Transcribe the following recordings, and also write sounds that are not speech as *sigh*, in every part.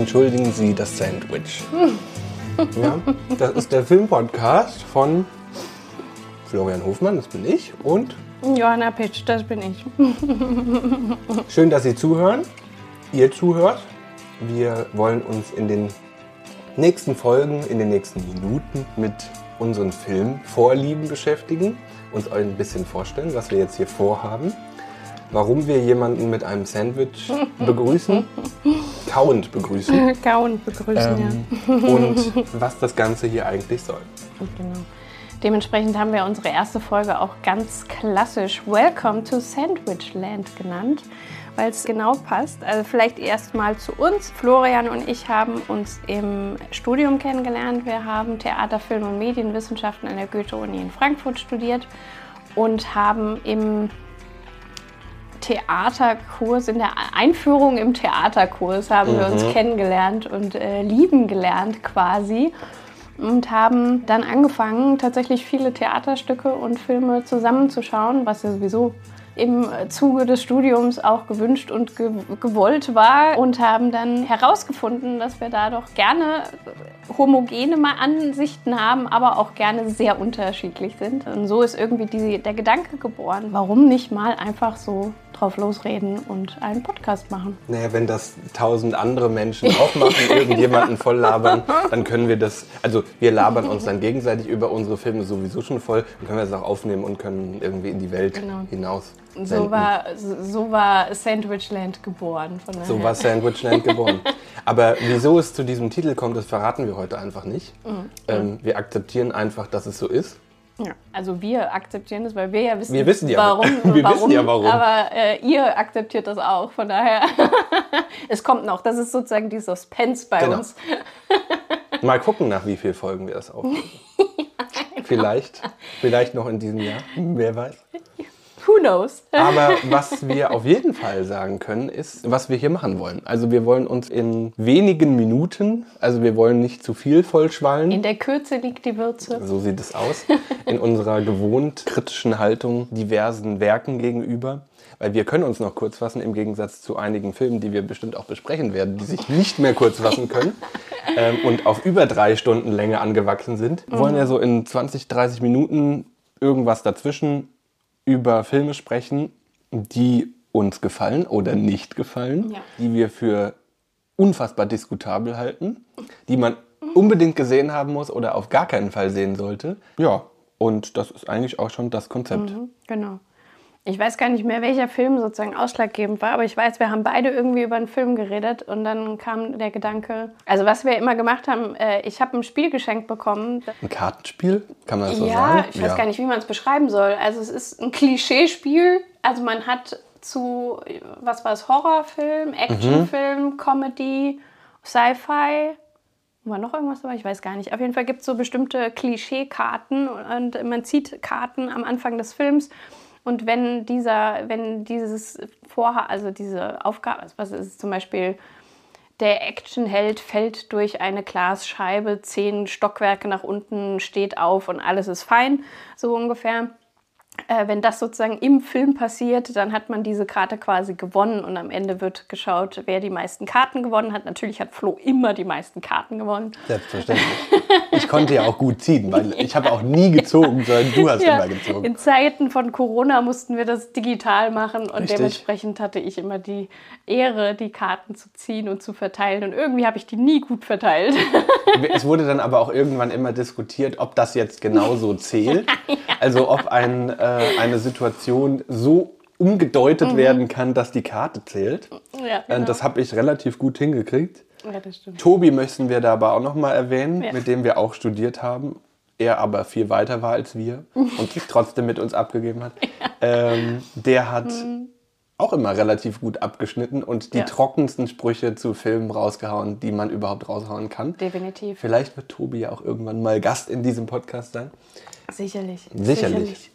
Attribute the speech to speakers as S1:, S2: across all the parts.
S1: Entschuldigen Sie das Sandwich. ja, das ist der Filmpodcast von Florian Hofmann, das bin ich, und
S2: Johanna Pitsch, das bin ich. *laughs*
S1: schön, dass Sie zuhören. Ihr zuhört. Wir wollen uns in den nächsten Folgen, in den nächsten Minuten mit unseren Filmvorlieben beschäftigen, uns euch ein bisschen vorstellen, was wir jetzt hier vorhaben, warum wir jemanden mit einem Sandwich *laughs* begrüßen, kauend begrüßen *laughs*
S2: Kauend begrüßen,
S1: ähm,
S2: ja.
S1: und was das Ganze hier eigentlich soll.
S2: Genau. Dementsprechend haben wir unsere erste Folge auch ganz klassisch Welcome to Sandwichland genannt, weil es genau passt. Also vielleicht erst mal zu uns. Florian und ich haben uns im Studium kennengelernt. Wir haben Theater, Film und Medienwissenschaften an der Goethe-Uni in Frankfurt studiert und haben im Theaterkurs, in der Einführung im Theaterkurs haben wir uns kennengelernt und äh, lieben gelernt quasi und haben dann angefangen, tatsächlich viele Theaterstücke und Filme zusammenzuschauen, was ja sowieso im Zuge des Studiums auch gewünscht und ge gewollt war und haben dann herausgefunden, dass wir da doch gerne homogene Ansichten haben, aber auch gerne sehr unterschiedlich sind. Und so ist irgendwie die, der Gedanke geboren, warum nicht mal einfach so drauf losreden und einen Podcast machen.
S1: Naja, wenn das tausend andere Menschen *laughs* auch machen, irgendjemanden voll labern, dann können wir das, also wir labern uns dann gegenseitig über unsere Filme sowieso schon voll, dann können wir das auch aufnehmen und können irgendwie in die Welt
S2: Genau.
S1: hinaus.
S2: So war, so war Sandwichland geboren. Von
S1: So war Sandwichland geboren. *laughs* Aber wieso es zu diesem Titel kommt, das verraten wir heute einfach nicht.
S2: Mhm.
S1: Ähm, wir akzeptieren einfach, dass es so ist.
S2: Ja. Also wir akzeptieren das, weil wir ja wissen,
S1: Wir wissen ja,
S2: warum. *laughs*
S1: wir
S2: warum
S1: wissen ja, warum.
S2: Aber äh, ihr akzeptiert das auch. Von daher, *laughs* es kommt noch. Das ist sozusagen die Suspense bei
S1: Genau.
S2: uns.
S1: Mal gucken, nach wie vielen Folgen wir das aufnehmen. Vielleicht, vielleicht noch in diesem Jahr, wer weiß.
S2: Who knows? *laughs*
S1: Aber was wir auf jeden Fall sagen können, ist, was wir hier machen wollen. Also wir wollen uns in wenigen Minuten, also wir wollen nicht zu viel vollschwallen.
S2: In der Kürze liegt die Würze.
S1: So sieht es aus. In unserer gewohnt kritischen Haltung diversen Werken gegenüber. Weil wir können uns noch kurz fassen, im Gegensatz zu einigen Filmen, die wir bestimmt auch besprechen werden, die sich nicht mehr kurz fassen können *laughs* ähm, und auf über drei Stunden Länge angewachsen sind. Wir wollen ja so in 20, 30 Minuten irgendwas dazwischen über Filme sprechen, die uns gefallen oder nicht gefallen,
S2: Ja.
S1: die wir für unfassbar diskutabel halten, die man unbedingt gesehen haben muss oder auf gar keinen Fall sehen sollte. Ja, und das ist eigentlich auch schon das Konzept.
S2: Genau. Ich weiß gar nicht mehr, welcher Film sozusagen ausschlaggebend war, aber ich weiß, wir haben beide irgendwie über einen Film geredet und dann kam der Gedanke, also was wir immer gemacht haben, äh, ich habe ein Spiel geschenkt bekommen.
S1: Ein Kartenspiel, kann man das so
S2: ja,
S1: sagen?
S2: ich weiß gar nicht, wie man es beschreiben soll. Also es ist ein Klischeespiel. Also man hat zu, was war es, Horrorfilm, Actionfilm, Comedy, Sci-Fi. War noch irgendwas dabei? Ich weiß gar nicht. Auf jeden Fall gibt es so bestimmte Klischeekarten und man zieht Karten am Anfang des Films. Und wenn dieser, wenn dieses Vorha, also diese Aufgabe, was ist es zum Beispiel, der Actionheld fällt durch eine Glasscheibe, zehn Stockwerke nach unten, steht auf und alles ist fein, so ungefähr. Äh, wenn das sozusagen im Film passiert, dann hat man diese Karte quasi gewonnen und am Ende wird geschaut, wer die meisten Karten gewonnen hat. Natürlich hat Flo immer die meisten Karten gewonnen.
S1: Selbstverständlich. Ich konnte ja auch gut ziehen, weil *laughs* ich habe auch nie gezogen, sondern du hast
S2: Ja,
S1: immer gezogen.
S2: in Zeiten von Corona mussten wir das digital machen und
S1: Richtig.
S2: dementsprechend hatte ich immer die Ehre, die Karten zu ziehen und zu verteilen. Und irgendwie habe ich die nie gut verteilt. *laughs*
S1: Es wurde dann aber auch irgendwann immer diskutiert, ob das jetzt *laughs* genauso zählt. Also ob ein, äh, eine Situation so umgedeutet werden kann, dass die Karte zählt.
S2: ja,
S1: Äh,
S2: genau.
S1: Das habe ich relativ gut hingekriegt.
S2: ja, das stimmt.
S1: Tobi möchten wir da aber auch noch mal erwähnen,
S2: Ja.
S1: mit dem wir auch studiert haben. Er aber viel weiter war als wir und trotzdem mit uns abgegeben hat. *laughs* Ähm, der hat auch immer relativ gut abgeschnitten und die
S2: Ja.
S1: trockensten Sprüche zu Filmen rausgehauen, die man überhaupt raushauen kann.
S2: Definitiv.
S1: Vielleicht wird Tobi ja auch irgendwann mal Gast in diesem Podcast sein.
S2: Sicherlich.
S1: Sicherlich.
S2: Sicherlich.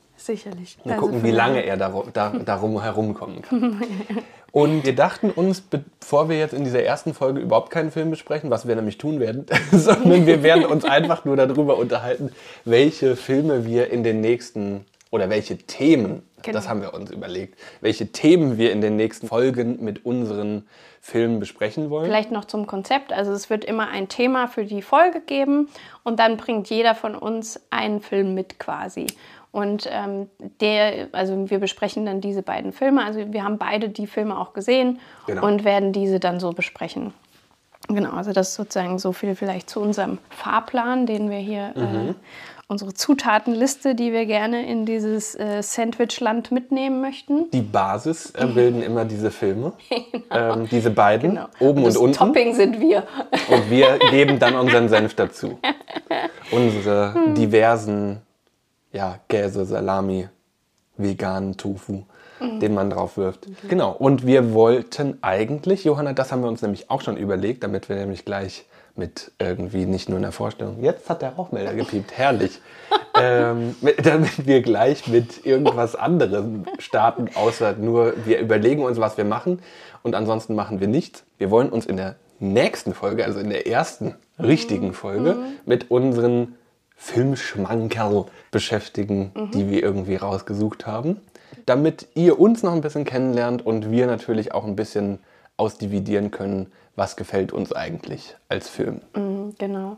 S1: Mal
S2: Also
S1: gucken, wie lange er darum, da, darum herumkommen kann. *laughs* Und wir dachten uns, bevor wir jetzt in dieser ersten Folge überhaupt keinen Film besprechen, was wir nämlich tun werden, *laughs* sondern wir werden uns einfach nur darüber unterhalten, welche Filme wir in den nächsten oder welche Themen
S2: Genau.
S1: Das haben wir uns überlegt. Welche Themen wir in den nächsten Folgen mit unseren Filmen besprechen wollen.
S2: Vielleicht noch zum Konzept. Also es wird immer ein Thema für die Folge geben und dann bringt jeder von uns einen Film mit quasi. Und ähm, der, also wir besprechen dann diese beiden Filme. Also wir haben beide die Filme auch gesehen
S1: Genau.
S2: und werden diese dann so besprechen. Genau, also das ist sozusagen so viel vielleicht zu unserem Fahrplan, den wir hier,
S1: Mhm.
S2: äh, unsere Zutatenliste, die wir gerne in dieses äh, Sandwichland mitnehmen möchten.
S1: Die Basis äh, bilden immer diese Filme. *laughs* Ähm, diese beiden,
S2: Genau.
S1: oben und,
S2: das
S1: unten.
S2: Topping sind wir.
S1: Und wir geben dann unseren Senf dazu. *laughs* Unsere
S2: Hm.
S1: diversen ja, Käse, Salami, veganen Tofu,
S2: Hm.
S1: den man drauf wirft. Genau. Und wir wollten eigentlich, Johanna, das haben wir uns nämlich auch schon überlegt, damit wir nämlich gleich mit irgendwie nicht nur in der Vorstellung. Jetzt hat der Rauchmelder gepiept, *laughs* herrlich. ähm, mit- damit wir gleich mit irgendwas anderem starten, außer nur wir überlegen uns, was wir machen und ansonsten machen wir nichts. Wir wollen uns in der nächsten Folge, also in der ersten richtigen Folge, mit unseren Filmschmankerl beschäftigen, die wir irgendwie rausgesucht haben, damit ihr uns noch ein bisschen kennenlernt und wir natürlich auch ein bisschen ausdividieren können, was gefällt uns eigentlich als Film.
S2: Mhm, Genau.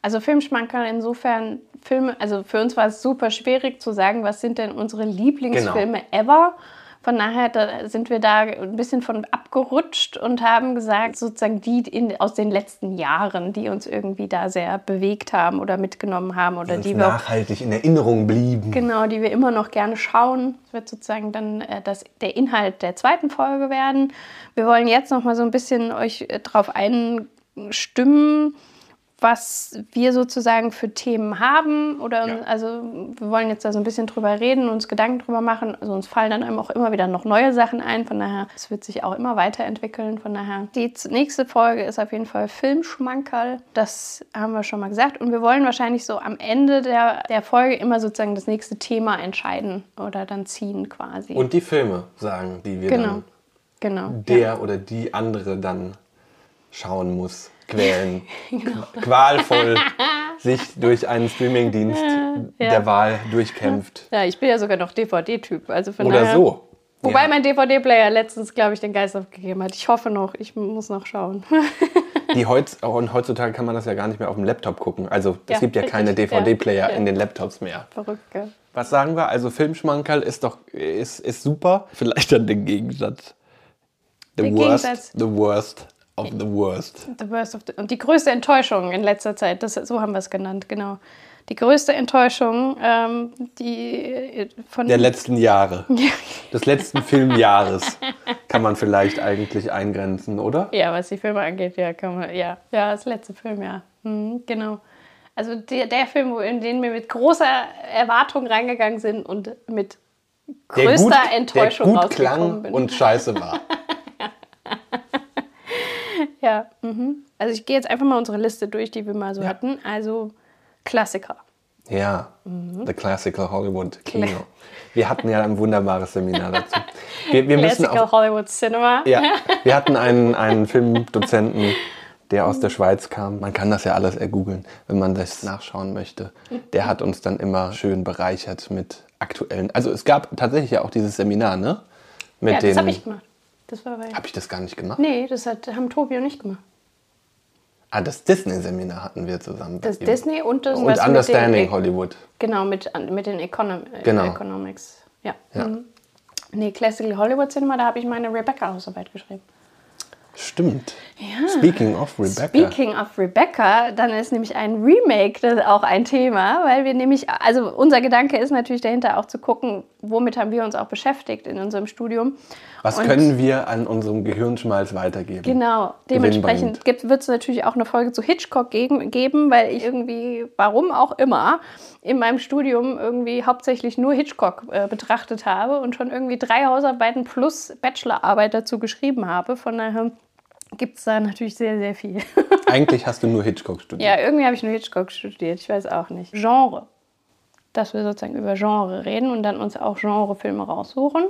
S2: Also Filmschmankerl insofern, Filme, also für uns war es super schwierig zu sagen, was sind denn unsere Lieblingsfilme ever. Von daher da sind wir da ein bisschen von abgerutscht und haben gesagt, sozusagen die in, aus den letzten Jahren, die uns irgendwie da sehr bewegt haben oder mitgenommen haben oder
S1: uns
S2: die wir auch
S1: nachhaltig in Erinnerung blieben.
S2: Genau, die wir immer noch gerne schauen. Das wird sozusagen dann äh, das, der Inhalt der zweiten Folge werden. Wir wollen jetzt noch mal so ein bisschen euch äh, darauf einstimmen, was wir sozusagen für Themen haben. Oder
S1: Ja.
S2: also wir wollen jetzt da so ein bisschen drüber reden, uns Gedanken drüber machen. Also uns fallen dann einem auch immer wieder noch neue Sachen ein. Von daher, es wird sich auch immer weiterentwickeln. Von daher, die nächste Folge ist auf jeden Fall Filmschmankerl. Das haben wir schon mal gesagt. Und wir wollen wahrscheinlich so am Ende der, der Folge immer sozusagen das nächste Thema entscheiden oder dann ziehen quasi.
S1: Und die Filme sagen, die wir
S2: genau.
S1: dann
S2: Genau.
S1: der oder die andere dann schauen muss, quälen, *laughs* qualvoll *laughs* sich durch einen Streamingdienst der Wahl durchkämpft.
S2: Ja, ich bin ja sogar noch DVD-Typ. Also von
S1: Oder
S2: daher,
S1: so.
S2: Wobei
S1: Ja.
S2: mein DVD-Player letztens, glaube ich, den Geist aufgegeben hat. Ich hoffe noch, ich muss noch schauen. *laughs*
S1: Die heutz, und heutzutage kann man das ja gar nicht mehr auf dem Laptop gucken. Also es
S2: Ja,
S1: gibt ja
S2: richtig.
S1: keine DVD-Player
S2: Ja, ja.
S1: in den Laptops mehr.
S2: Verrückt, gell?
S1: Was sagen wir? Also Filmschmankerl ist doch ist, ist super. Vielleicht dann den Gegensatz. The
S2: Der
S1: worst,
S2: Gegensatz.
S1: the worst of the worst.
S2: The worst of the, und die größte Enttäuschung in letzter Zeit, das, so haben wir es genannt, genau. Die größte Enttäuschung, ähm, die äh, von
S1: Der letzten Jahre. *laughs* Des letzten Filmjahres kann man vielleicht eigentlich eingrenzen, oder?
S2: Ja, was die Filme angeht, ja, kann man, ja, ja, das letzte Film, ja, mhm, genau. Also der, der Film, wo- in den wir mit großer Erwartung reingegangen sind und mit größter Enttäuschung
S1: der gut
S2: rausgekommen
S1: klang
S2: bin.
S1: und scheiße war. *laughs* *laughs*
S2: ja, mhm. Also ich gehe jetzt einfach mal unsere Liste durch, die wir mal so
S1: Ja.
S2: hatten. Also Klassiker.
S1: Ja,
S2: Mhm.
S1: The Classical Hollywood Kino. Wir hatten ja ein wunderbares Seminar dazu. Wir, wir
S2: Classical
S1: auch,
S2: Hollywood Cinema.
S1: ja, *laughs* wir hatten einen, einen Filmdozenten, der aus der Schweiz kam. Man kann das ja alles ergoogeln, wenn man das nachschauen möchte. Der hat uns dann immer schön bereichert mit aktuellen. Also es gab tatsächlich ja auch dieses Seminar, ne? Mit
S2: Ja, das habe ich gemacht. Das war bei.
S1: Hab ich das gar nicht gemacht?
S2: Nee, das hat, haben Tobi und ich gemacht.
S1: Ah, das Disney-Seminar hatten wir zusammen.
S2: Das. Disney und das
S1: Und Understanding
S2: den,
S1: Hollywood.
S2: Genau, mit, mit den Econom
S1: Genau.
S2: Economics. Ja.
S1: Ja.
S2: Mhm. Nee, Classical Hollywood Cinema, da habe ich meine Rebecca-Hausarbeit geschrieben.
S1: Stimmt. Speaking of Rebecca.
S2: Speaking of Rebecca, dann ist nämlich ein Remake das auch ein Thema, weil wir nämlich, also unser Gedanke ist natürlich dahinter auch zu gucken, womit haben wir uns auch beschäftigt in unserem Studium.
S1: Was
S2: Und-
S1: können wir an unserem Gehirnschmalz weitergeben?
S2: Genau, dementsprechend wird es natürlich auch eine Folge zu Hitchcock gegen, geben, weil ich irgendwie, warum auch immer, in meinem Studium irgendwie hauptsächlich nur Hitchcock äh, betrachtet habe und schon irgendwie drei Hausarbeiten plus Bachelorarbeit dazu geschrieben habe. Von daher gibt es da natürlich sehr, sehr viel. *laughs*
S1: Eigentlich hast du nur Hitchcock studiert.
S2: ja, irgendwie habe ich nur Hitchcock studiert, ich weiß auch nicht. Genre. Dass wir sozusagen über Genre reden und dann uns auch Genrefilme raussuchen.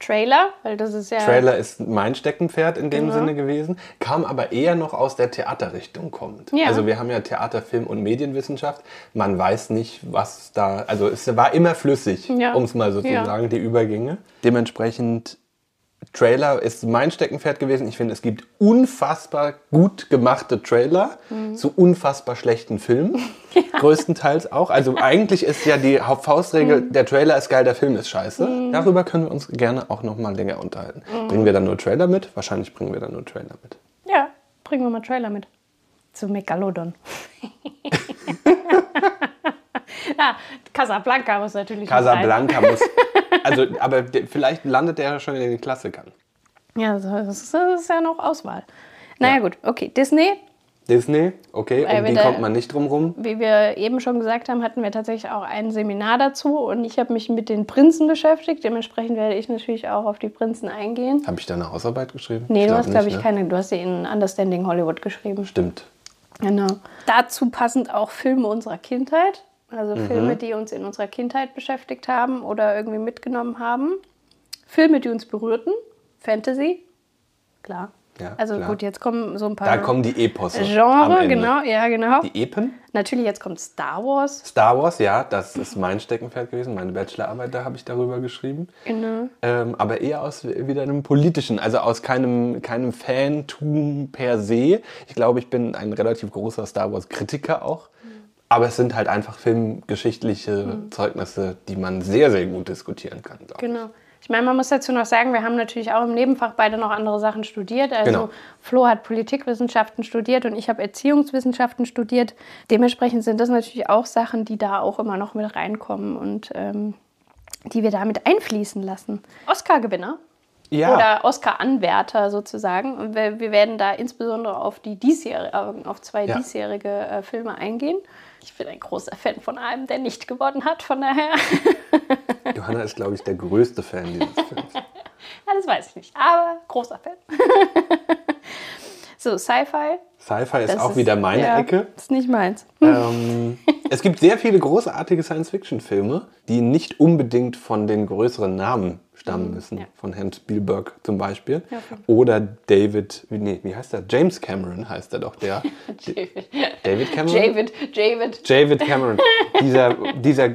S2: Trailer, weil das ist ja.
S1: Trailer ist mein Steckenpferd in dem
S2: Genau.
S1: Sinne gewesen, kam aber eher noch aus der Theaterrichtung kommend.
S2: Ja.
S1: Also wir haben ja Theater, Film und Medienwissenschaft. Man weiß nicht, was da, also es war immer flüssig,
S2: Ja.
S1: um es mal so zu
S2: Ja.
S1: sagen, die Übergänge. Dementsprechend Trailer ist mein Steckenpferd gewesen. Ich finde, es gibt unfassbar gut gemachte Trailer
S2: Mhm.
S1: zu unfassbar schlechten Filmen. *laughs* Größtenteils auch. Also eigentlich ist ja die Hauptfaustregel,
S2: Mhm.
S1: der Trailer ist geil, der Film ist scheiße. Darüber können wir uns gerne auch noch mal länger unterhalten.
S2: Mhm.
S1: Bringen wir dann nur Trailer mit? Wahrscheinlich bringen wir dann nur Trailer mit.
S2: Ja, bringen wir mal Trailer mit. Zu Megalodon. ja, *laughs* *laughs* Casablanca muss natürlich
S1: Casablanca muss. Also, aber vielleicht landet der schon in den Klassikern.
S2: Ja, das ist, das ist ja noch Auswahl. Naja,
S1: Ja.
S2: gut. Okay, Disney.
S1: Disney, okay,
S2: Weil
S1: um die
S2: da-
S1: kommt man nicht drum rum.
S2: Wie wir eben schon gesagt haben, hatten wir tatsächlich auch ein Seminar dazu und ich habe mich mit den Prinzen beschäftigt. Dementsprechend werde ich natürlich auch auf die Prinzen eingehen.
S1: Habe ich da eine Hausarbeit geschrieben?
S2: Nee, du
S1: glaub
S2: hast, glaube ich,
S1: ne?
S2: keine. Du hast sie in Understanding Hollywood geschrieben.
S1: Stimmt.
S2: Genau. Dazu passend auch Filme unserer Kindheit. Also
S1: Mhm.
S2: Filme, die uns in unserer Kindheit beschäftigt haben oder irgendwie mitgenommen haben. Filme, die uns berührten. Fantasy. Klar.
S1: Ja,
S2: also
S1: klar.
S2: gut, jetzt kommen so ein paar
S1: Da kommen die Eposse. am
S2: Genre, genau, ja, genau.
S1: Die Epen?
S2: Natürlich, jetzt kommt Star Wars.
S1: Star Wars, ja, das ist mein Steckenpferd gewesen. Meine Bachelorarbeit, da habe ich darüber geschrieben.
S2: Genau.
S1: Ähm, aber eher aus wieder einem politischen, also aus keinem, keinem Fantum per se. Ich glaube, ich bin ein relativ großer Star Wars-Kritiker auch. Aber es sind halt einfach filmgeschichtliche Zeugnisse, die man sehr, sehr gut diskutieren kann. Glaube ich.
S2: Genau. Ich meine, man muss dazu noch sagen, wir haben natürlich auch im Nebenfach beide noch andere Sachen studiert. Also
S1: Genau.
S2: Flo hat Politikwissenschaften studiert und ich habe Erziehungswissenschaften studiert. Dementsprechend sind das natürlich auch Sachen, die da auch immer noch mit reinkommen und ähm, die wir damit einfließen lassen. Oscar-Gewinner
S1: Ja,
S2: oder Oscar-Anwärter sozusagen. Und wir, wir werden da insbesondere auf die diesjährige, auf zwei
S1: Ja.
S2: diesjährige äh, Filme eingehen. Ich bin ein großer Fan von einem, der nicht gewonnen hat, von daher. *laughs*
S1: Johanna ist, glaube ich, der größte Fan dieses *laughs* Films.
S2: Ja, das weiß ich nicht, aber großer Fan. *laughs* so, Sci-Fi.
S1: Sci-Fi ist auch wieder meine
S2: ja,
S1: Ecke.
S2: Ist nicht meins.
S1: Ähm, es gibt sehr viele großartige Science-Fiction-Filme, die nicht unbedingt von den größeren Namen stammen müssen.
S2: Mhm. ja.
S1: Von Herrn Spielberg zum Beispiel.
S2: Ja.
S1: Oder David, wie- nee, wie heißt der? James Cameron heißt er doch, der. *laughs*
S2: David.
S1: David Cameron?
S2: David, David.
S1: David Cameron. dieser, dieser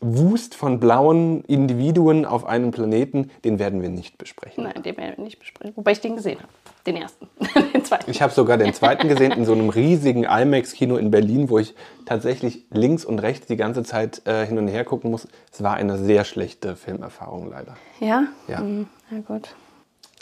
S1: Wust von blauen Individuen auf einem Planeten, den werden wir nicht besprechen.
S2: Nein, den werden wir nicht besprechen. Wobei ich den gesehen habe. Den ersten. *laughs* den zweiten.
S1: Ich habe sogar den zweiten gesehen in so einem riesigen IMAX-Kino in Berlin, wo ich tatsächlich links und rechts die ganze Zeit äh, hin und her gucken muss. Es war eine sehr schlechte Filmerfahrung leider.
S2: Ja?
S1: Ja.
S2: Hm, Na gut.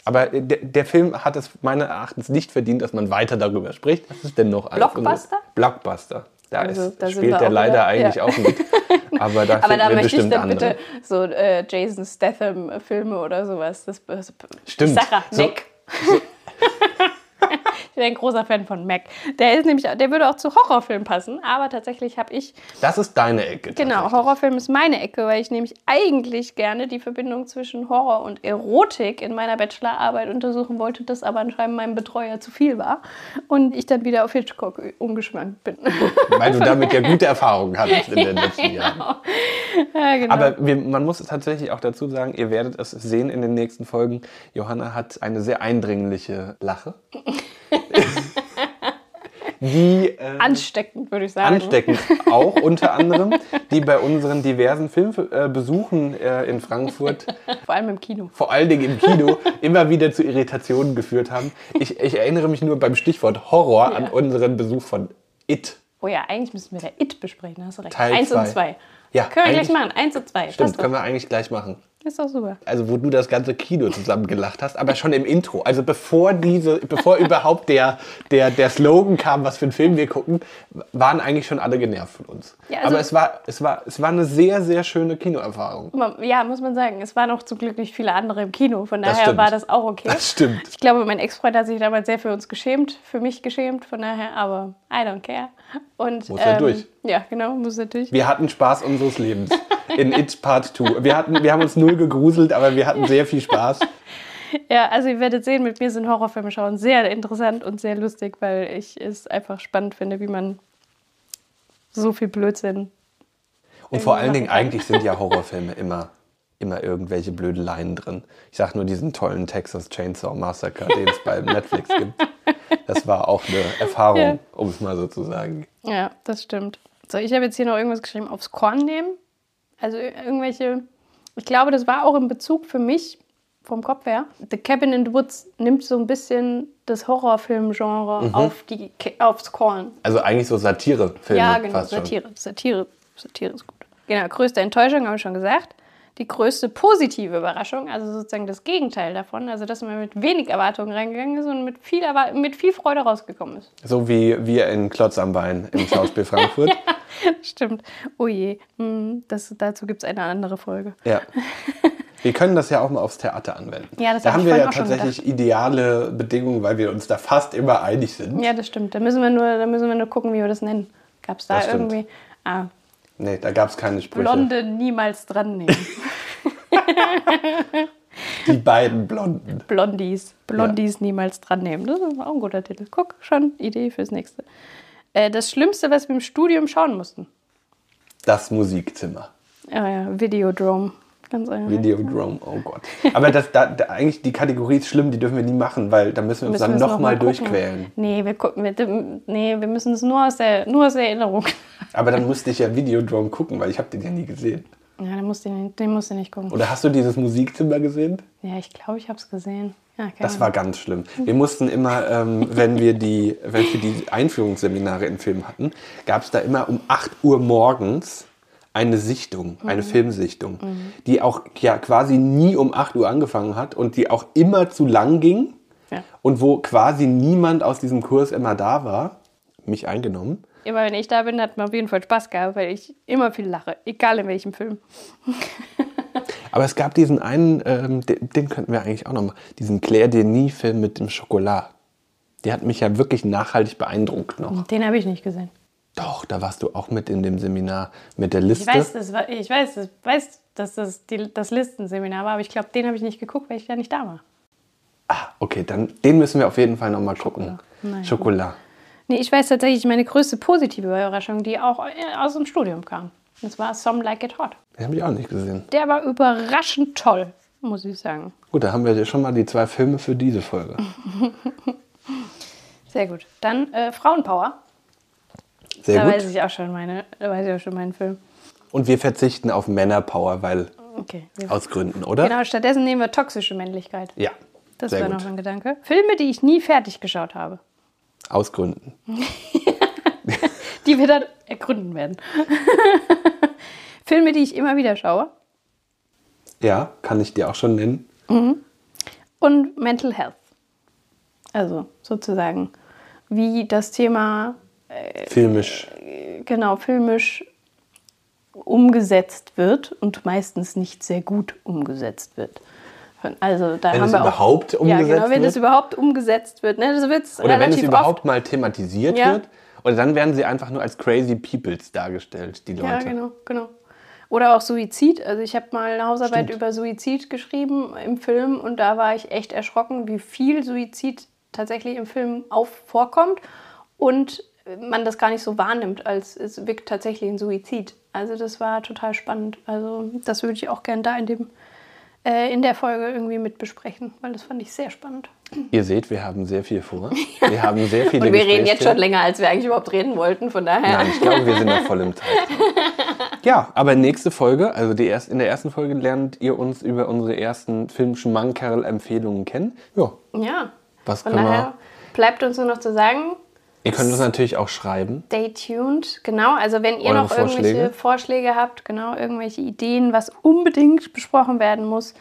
S1: Aber äh, der, der Film hat es meines Erachtens nicht verdient, dass man weiter darüber spricht. Was ist denn noch alles?
S2: Blockbuster?
S1: Blockbuster. Da,
S2: Also,
S1: ist,
S2: da
S1: spielt der leider
S2: wieder-
S1: eigentlich
S2: ja.
S1: auch mit. *laughs* Aber da
S2: Aber da möchte ich dann
S1: andere.
S2: bitte so äh, Jason Statham-Filme oder sowas. Das, das,
S1: Stimmt.
S2: Sache,
S1: So-
S2: Mac. ich bin ein großer Fan von Mac. Der ist nämlich, der würde auch zu Horrorfilmen passen, aber tatsächlich habe ich
S1: Das ist deine Ecke.
S2: Genau. Horrorfilm ist meine Ecke, weil ich nämlich eigentlich gerne die Verbindung zwischen Horror und Erotik in meiner Bachelorarbeit untersuchen wollte, das aber anscheinend meinem Betreuer zu viel war und ich dann wieder auf Hitchcock umgeschwankt bin.
S1: Weil du *laughs* damit ja gute Erfahrungen hattest in den *laughs* letzten Jahren.
S2: ja, genau.
S1: Aber wir, man muss tatsächlich auch dazu sagen, ihr werdet es sehen in den nächsten Folgen. Johanna hat eine sehr eindringliche Lache. Die *laughs* äh,
S2: Ansteckend, würde ich sagen.
S1: ansteckend auch unter anderem, die bei unseren diversen Filmbesuchen äh, in Frankfurt, *laughs*
S2: Vor allem im Kino.
S1: vor allen Dingen im Kino, immer wieder zu Irritationen geführt haben. Ich, ich erinnere mich nur beim Stichwort Horror an unseren Besuch von It.
S2: Oh ja, eigentlich müssten wir da It besprechen, hast du recht.
S1: Teil
S2: Eins und
S1: zwei.
S2: zwei.
S1: Ja,
S2: Können wir gleich machen. Eins und zwei.
S1: Stimmt, können wir eigentlich gleich machen.
S2: Ist doch super.
S1: also wo du das ganze Kino zusammen gelacht hast, aber schon im Intro. Also bevor diese, bevor überhaupt der, der, der Slogan kam, was für einen Film wir gucken, waren eigentlich schon alle genervt von uns.
S2: Ja, also-
S1: aber es war, es, war, es war eine sehr, sehr schöne Kinoerfahrung.
S2: Ja, muss man sagen. Es waren auch zum Glück nicht viele andere im Kino. Von
S1: Das
S2: daher
S1: stimmt.
S2: war das auch okay.
S1: Das stimmt.
S2: Ich glaube, mein Ex-Freund hat sich damals sehr für uns geschämt, für mich geschämt, von daher, aber I don't care. Und,
S1: Muss er durch.
S2: Ja, genau, muss er durch.
S1: Wir hatten Spaß unseres Lebens in It Part 2. Wir, hatten, wir haben uns null gegruselt, aber wir hatten sehr viel Spaß.
S2: Ja, also ihr werdet sehen, mit mir sind Horrorfilme schauen sehr interessant und sehr lustig, weil ich es einfach spannend finde, wie man so viel Blödsinn.
S1: Und vor allen Dingen, eigentlich sind ja Horrorfilme immer immer irgendwelche Blödeleien drin. Ich sag nur diesen tollen Texas Chainsaw Massacre, den es bei Netflix gibt. Das war auch eine Erfahrung,
S2: Ja.
S1: um es mal so zu sagen.
S2: Ja, das stimmt. So, ich habe jetzt hier noch irgendwas geschrieben, aufs Korn nehmen. Also ir- irgendwelche, ich glaube, das war auch in Bezug für mich vom Kopf her. The Cabin in the Woods nimmt so ein bisschen das Horrorfilm-Genre
S1: Mhm.
S2: auf die, aufs Korn.
S1: Also eigentlich so Satirefilme
S2: ja, genau. Satire. Satire. Satire ist gut. Genau, größte Enttäuschung, habe ich schon gesagt. Die größte positive Überraschung, also sozusagen das Gegenteil davon, also dass man mit wenig Erwartungen reingegangen ist und mit viel, Erwa- mit viel Freude rausgekommen ist.
S1: So wie wir in Klotz am Bein im Schauspiel Frankfurt. *laughs*
S2: Stimmt. Oh je. Hm, Das, dazu gibt es eine andere Folge.
S1: Ja. *laughs* Wir können das ja auch mal aufs Theater anwenden.
S2: Ja, das
S1: da
S2: hab
S1: haben wir ja tatsächlich ideale Bedingungen, weil wir uns da fast immer einig sind.
S2: Ja, das stimmt. Da müssen wir nur, da müssen wir nur gucken, wie wir das nennen. Gab es da
S1: Das stimmt.
S2: irgendwie. Ah,
S1: Nee, da gab es keine Sprüche.
S2: Blonde niemals dran nehmen. *laughs* *laughs*
S1: Die beiden Blonden.
S2: Blondies. Blondies niemals dran nehmen. Das ist auch ein guter Titel. Guck, schon Idee fürs nächste. Äh, das Schlimmste, was wir im Studium schauen mussten.
S1: Das Musikzimmer.
S2: Ja, ja, Videodrome. Ganz.
S1: Videodrome, oh Gott. Aber das, da, da, eigentlich die Kategorie ist schlimm, die dürfen wir nie machen, weil da müssen wir uns
S2: Müssen
S1: dann nochmal
S2: gucken.
S1: durchquälen.
S2: Nee, wir gucken. Wir, nee, wir müssen es nur aus, der, nur aus der Erinnerung.
S1: Aber dann musste ich ja Videodrome gucken, weil ich habe den ja nie gesehen.
S2: Ja, den musst du nicht, den musst du nicht gucken.
S1: Oder hast du dieses Musikzimmer gesehen?
S2: Ja, ich glaube, ich habe es gesehen. Ja,
S1: Das war ganz schlimm. Wir mussten immer, ähm, wenn, wir die, wenn wir die Einführungsseminare in Film hatten, gab es da immer um 8 Uhr morgens eine Sichtung, eine Filmsichtung, die auch ja quasi nie um 8 Uhr angefangen hat und die auch immer zu lang ging
S2: Ja.
S1: und wo quasi niemand aus diesem Kurs immer da war, mich eingenommen.
S2: Immer wenn ich da bin, hat man auf jeden Fall Spaß gehabt, weil ich immer viel lache, egal in welchem Film. *laughs*
S1: Aber es gab diesen einen, ähm, den, den könnten wir eigentlich auch noch mal, diesen Claire Denis-Film mit dem Schokolad. Der hat mich ja wirklich nachhaltig beeindruckt noch.
S2: Den habe ich nicht gesehen.
S1: Doch, da warst du auch mit in dem Seminar mit der
S2: Ich
S1: Liste.
S2: weiß, das war, ich weiß, das, weiß dass das die, das Listenseminar war, aber ich glaube, den habe ich nicht geguckt, weil ich da nicht da war.
S1: Ah, okay, dann den müssen wir auf jeden Fall noch mal gucken.
S2: Naja.
S1: Schokolade.
S2: Nee, ich weiß tatsächlich meine größte positive Überraschung, die auch äh, aus dem Studium kam. Das war Some Like It Hot.
S1: Den habe ich auch nicht gesehen.
S2: Der war überraschend toll, muss ich sagen.
S1: Gut, da haben wir schon mal die zwei Filme für diese Folge. *laughs*
S2: Sehr gut. Dann äh, Frauenpower.
S1: Sehr
S2: da weiß
S1: gut.
S2: ich auch schon meine, da weiß ich auch schon meinen Film.
S1: Und wir verzichten auf Männerpower, weil
S2: Okay.
S1: aus Gründen, oder?
S2: Genau, stattdessen nehmen wir toxische Männlichkeit.
S1: Ja.
S2: Das
S1: sehr
S2: war
S1: gut.
S2: noch ein Gedanke. Filme, die ich nie fertig geschaut habe.
S1: Aus Gründen. *laughs*
S2: Die wir dann ergründen werden. *laughs* Filme, die ich immer wieder schaue.
S1: Ja, kann ich dir auch schon nennen.
S2: Und Mental Health. Also sozusagen, wie das Thema
S1: Filmisch.
S2: genau filmisch umgesetzt wird und meistens nicht sehr gut umgesetzt wird. Also da
S1: Wenn
S2: haben
S1: es
S2: wir auch,
S1: überhaupt
S2: ja,
S1: umgesetzt
S2: genau, wenn
S1: wird?
S2: es überhaupt umgesetzt wird. Ne, das wird's
S1: Oder wenn es überhaupt mal thematisiert
S2: Ja.
S1: wird. Oder dann werden sie einfach nur als crazy peoples dargestellt, die Leute.
S2: Ja, genau, genau. Oder auch Suizid. Also ich habe mal eine Hausarbeit
S1: Stimmt.
S2: über Suizid geschrieben im Film und da war ich echt erschrocken, wie viel Suizid tatsächlich im Film auf vorkommt und man das gar nicht so wahrnimmt, als es wirkt tatsächlich ein Suizid. Also das war total spannend. Also das würde ich auch gerne da in dem äh, in der Folge irgendwie mit besprechen, weil das fand ich sehr spannend.
S1: Ihr seht, wir haben sehr viel vor. Wir haben sehr *laughs* viele
S2: Und wir reden jetzt schon länger, als wir eigentlich überhaupt reden wollten, von daher.
S1: Nein, ich glaube, wir sind noch voll im Zeit. *laughs* Ja, aber nächste Folge, also die erst, in der ersten Folge lernt ihr uns über unsere ersten Filmschmankerl-Empfehlungen kennen. Ja,
S2: Ja.
S1: Was
S2: von
S1: können wir-
S2: daher bleibt uns nur noch zu sagen,
S1: ihr könnt uns natürlich auch schreiben.
S2: Stay tuned, genau. Also wenn ihr
S1: Eure
S2: noch irgendwelche
S1: Vorschläge?
S2: Vorschläge habt, genau, irgendwelche Ideen, was unbedingt besprochen werden muss,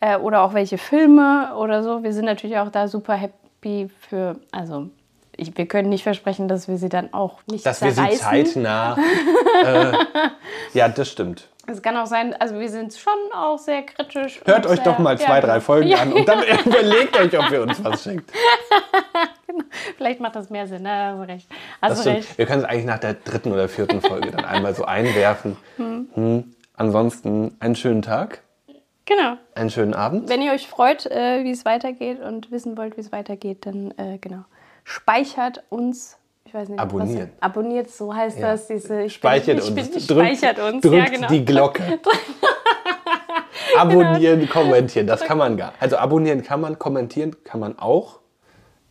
S2: äh, oder auch welche Filme oder so, wir sind natürlich auch da super happy für, also ich, wir können nicht versprechen, dass wir sie dann auch nicht
S1: Dass wir sie
S2: zerreißen.
S1: zeitnah. *laughs* äh, ja, das stimmt.
S2: Es kann auch sein, also wir sind schon auch sehr kritisch.
S1: Hört euch
S2: sehr,
S1: doch mal
S2: ja,
S1: zwei,
S2: genau.
S1: drei Folgen
S2: ja,
S1: an und dann *laughs* überlegt euch, ob ihr uns was schickt. *laughs* *laughs*
S2: Vielleicht macht das mehr Sinn, ne? Hast recht. Hast recht.
S1: Wir können es eigentlich nach der dritten oder vierten Folge dann einmal so einwerfen. Hm. Ansonsten einen schönen Tag,
S2: Genau.
S1: einen schönen Abend.
S2: Wenn ihr euch freut, äh, wie es weitergeht und wissen wollt, wie es weitergeht, dann äh, genau. Speichert uns. Ich weiß nicht,
S1: Abonnieren.
S2: Was, abonniert, so heißt das. Diese, ich
S1: Speichert
S2: bin, ich
S1: uns.
S2: Bin,
S1: Drückt,
S2: speichert uns,
S1: drückt
S2: ja, genau.
S1: die Glocke. *laughs* abonnieren, kommentieren. Das kann man gar. Also abonnieren kann man, kommentieren kann man auch.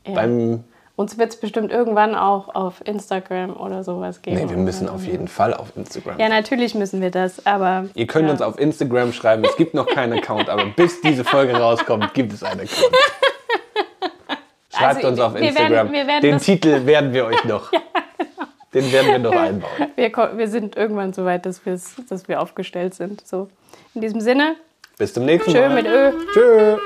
S2: Ja.
S1: Beim
S2: Uns wird es bestimmt irgendwann auch auf Instagram oder sowas geben.
S1: Nee, wir müssen auf jeden Fall auf Instagram.
S2: Ja, natürlich müssen wir das, aber.
S1: Ihr könnt
S2: ja.
S1: uns auf Instagram schreiben. Es gibt noch keinen Account, aber bis diese Folge rauskommt, gibt es einen Account. *laughs* Schreibt
S2: Also,
S1: uns auf
S2: wir werden-
S1: Instagram.
S2: wir werden
S1: Den Titel werden wir euch noch. *laughs*
S2: genau.
S1: Den werden wir noch einbauen.
S2: Wir, wir sind irgendwann so weit, dass, dass wir aufgestellt sind. So, in diesem Sinne,
S1: Bis zum nächsten Mal.
S2: mit Ö.
S1: Tschö.